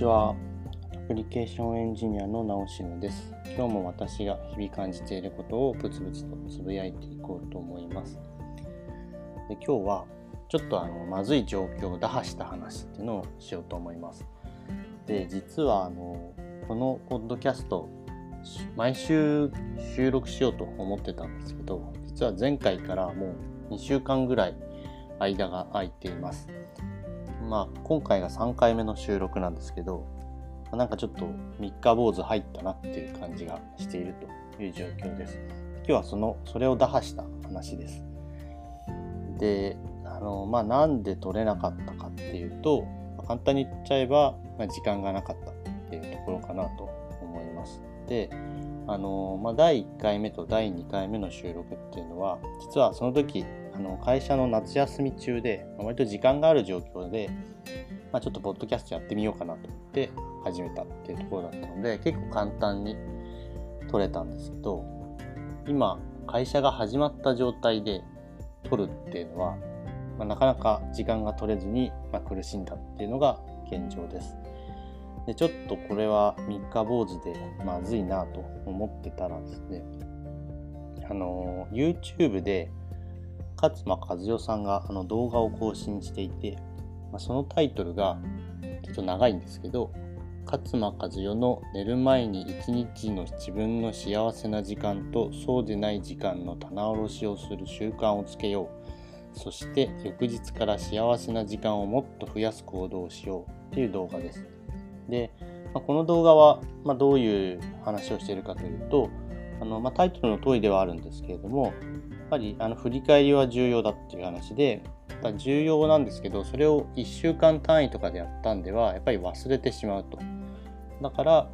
ちは。アプリケーションエンジニアの直篠です。今日も私が日々感じていることをブツブツとつぶやいていこうと思います。で今日はちょっとあのまずい状況を打破した話っていうのをしようと思います。で、実はあのこのポッドキャスト毎週収録しようと思ってたんですけど、実は前回からもう2週間ぐらい間が空いています。まあ、今回が3回目の収録なんですけど、なんかちょっと三日坊主入ったなっていう感じがしているという状況です。今日はその、それを打破した話です。で、あの、まあ、なんで取れなかったかっていうとま、簡単に言っちゃえば、まあ、時間がなかったっていうところかなと思います。で、あの、まあ、第1回目と第2回目の収録っていうのは、実はその時、の会社の夏休み中で、割と時間がある状況で、まあ、ちょっとポッドキャストやってみようかなと思って始めたっていうところだったので、結構簡単に撮れたんですけど、今、会社が始まった状態で撮るっていうのは、まあ、なかなか時間が取れずに、まあ、苦しんだっていうのが現状です。でちょっとこれは三日坊主でまずいなと思ってたらですね、あの YouTube で勝間和代さんがあの動画を更新していて、まあ、そのタイトルがちょっと長いんですけど勝間和代の寝る前に一日の自分の幸せな時間とそうでない時間の棚卸しをする習慣をつけようそして翌日から幸せな時間をもっと増やす行動をしようっていう動画です。で、まあ、この動画は、まあ、どういう話をしているかというとあの、まあ、タイトルの通りではあるんですけれどもやっぱりあの振り返りは重要だっていう話で、重要なんですけど、それを1週間単位とかでやったんでは、やっぱり忘れてしまうと。だから、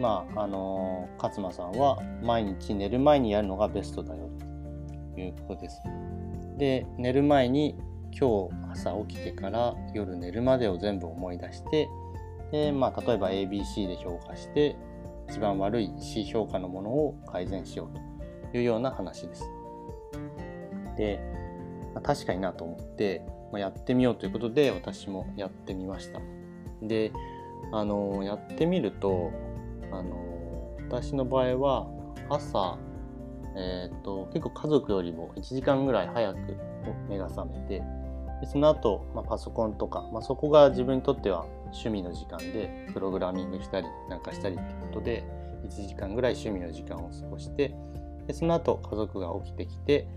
まあ、あの、勝間さんは毎日寝る前にやるのがベストだよということです。で、寝る前に今日朝起きてから夜寝るまでを全部思い出して、で、まあ、例えば ABC で評価して、一番悪い C 評価のものを改善しようというような話です。で、まあ、確かになと思って、まあ、やってみようということで私もやってみました。で、あのやってみると、あの私の場合は朝、えーと、結構家族よりも1時間ぐらい早く目が覚めてでその後、まあ、パソコンとか、まあ、そこが自分にとっては趣味の時間でプログラミングしたりなんかしたりってことで1時間ぐらい趣味の時間を過ごしてでその後家族が起きてきて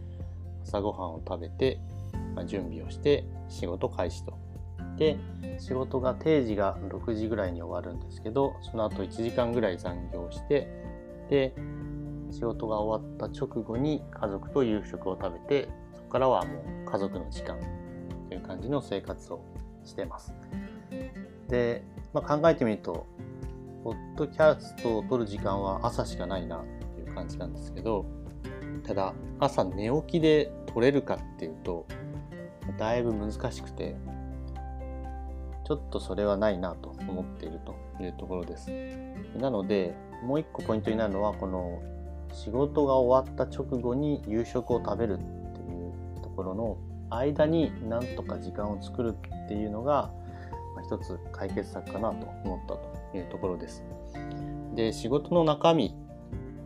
朝ごはんを食べて、まあ、準備をして仕事開始と。で仕事が定時が6時ぐらいに終わるんですけどその後1時間ぐらい残業してで仕事が終わった直後に家族と夕食を食べてそこからはもう家族の時間という感じの生活をしてます。で、まあ、考えてみるとポッドキャストを撮る時間は朝しかないなっていう感じなんですけどただ朝寝起きで取れるかっていうとだいぶ難しくてちょっとそれはないなと思っているというところです。なのでもう一個ポイントになるのはこの仕事が終わった直後に夕食を食べるっていうところの間になんとか時間を作るっていうのが、一つ解決策かなと思ったというところですで仕事の中身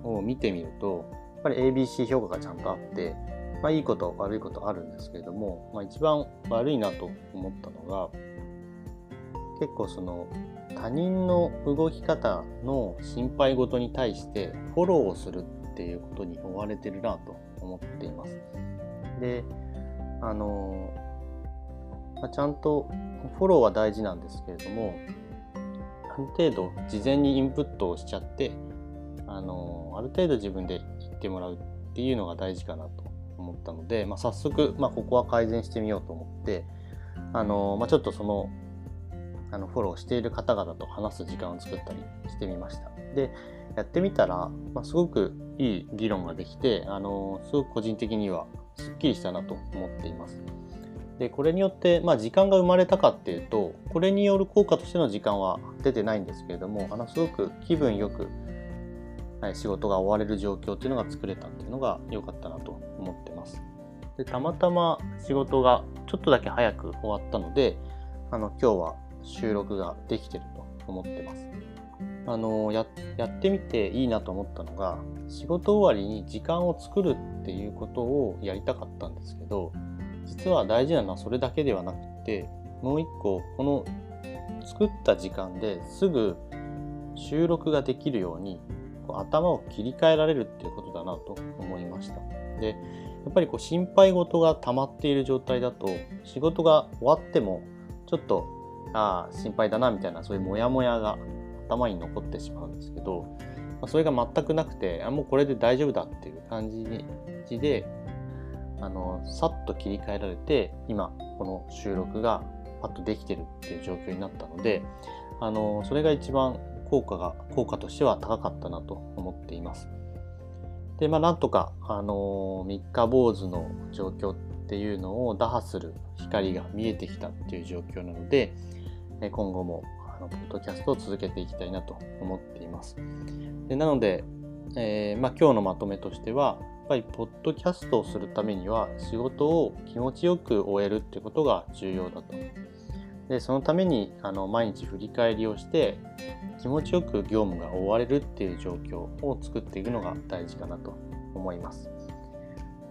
を見てみるとやっぱり ABC 評価がちゃんとあって、まあ、いいこと悪いことあるんですけれども、まあ、一番悪いなと思ったのが結構その他人の動き方の心配事に対してフォローをするっていうことに追われてるなと思っています。であの、まあ、ちゃんとフォローは大事なんですけれどもある程度事前にインプットをしちゃってあのある程度自分で言ってもらうっていうのが大事かなと思ったので、まあ、早速、まあ、ここは改善してみようと思ってあの、まあ、ちょっとそのあのフォローしている方々と話す時間を作ったりしてみました。でやってみたら、まあ、すごくいい議論ができてあのすごく個人的にはすっきりしたなと思っています。でこれによって、まあ、時間が生まれたかっていうとこれによる効果としての時間は出てないんですけれどもあのすごく気分よくはい、仕事が終われる状況っていうのが作れたっていうのが良かったなと思ってます。でたまたま仕事がちょっとだけ早く終わったのであの今日は収録ができてると思ってます。あのややってみていいなと思ったのが仕事終わりに時間を作るっていうことをやりたかったんですけど実は大事なのはそれだけではなくてもう一個この作った時間ですぐ収録ができるようにこう頭を切り替えられるっていうことだなと思いました。でやっぱりこう心配事が溜まっている状態だと仕事が終わってもちょっとああ心配だなみたいなそういうモヤモヤが頭に残ってしまうんですけど、それが全くなくてあもうこれで大丈夫だっていう感じであのさっと切り替えられて今この収録がパッとできてるっていう状況になったのであのそれが一番効果が効果としては高かったなと思っています。でまあなんとかあの三日坊主の状況っていうのを打破する光が見えてきたっていう状況なので今後もあのポッドキャストを続けていきたいなと思っています。でなので、えー、まあ、今日のまとめとしては、ぱりポッドキャストをするためには仕事を気持ちよく終えるってことが重要だと。でそのためにあの毎日振り返りをして気持ちよく業務が終われるっていう状況を作っていくのが大事かなと思います。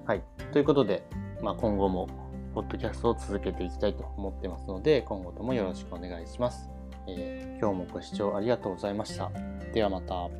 はい。ということで、まあ、今後もポッドキャストを続けていきたいと思ってますので、今後ともよろしくお願いします。えー、今日もご視聴ありがとうございました。ではまた。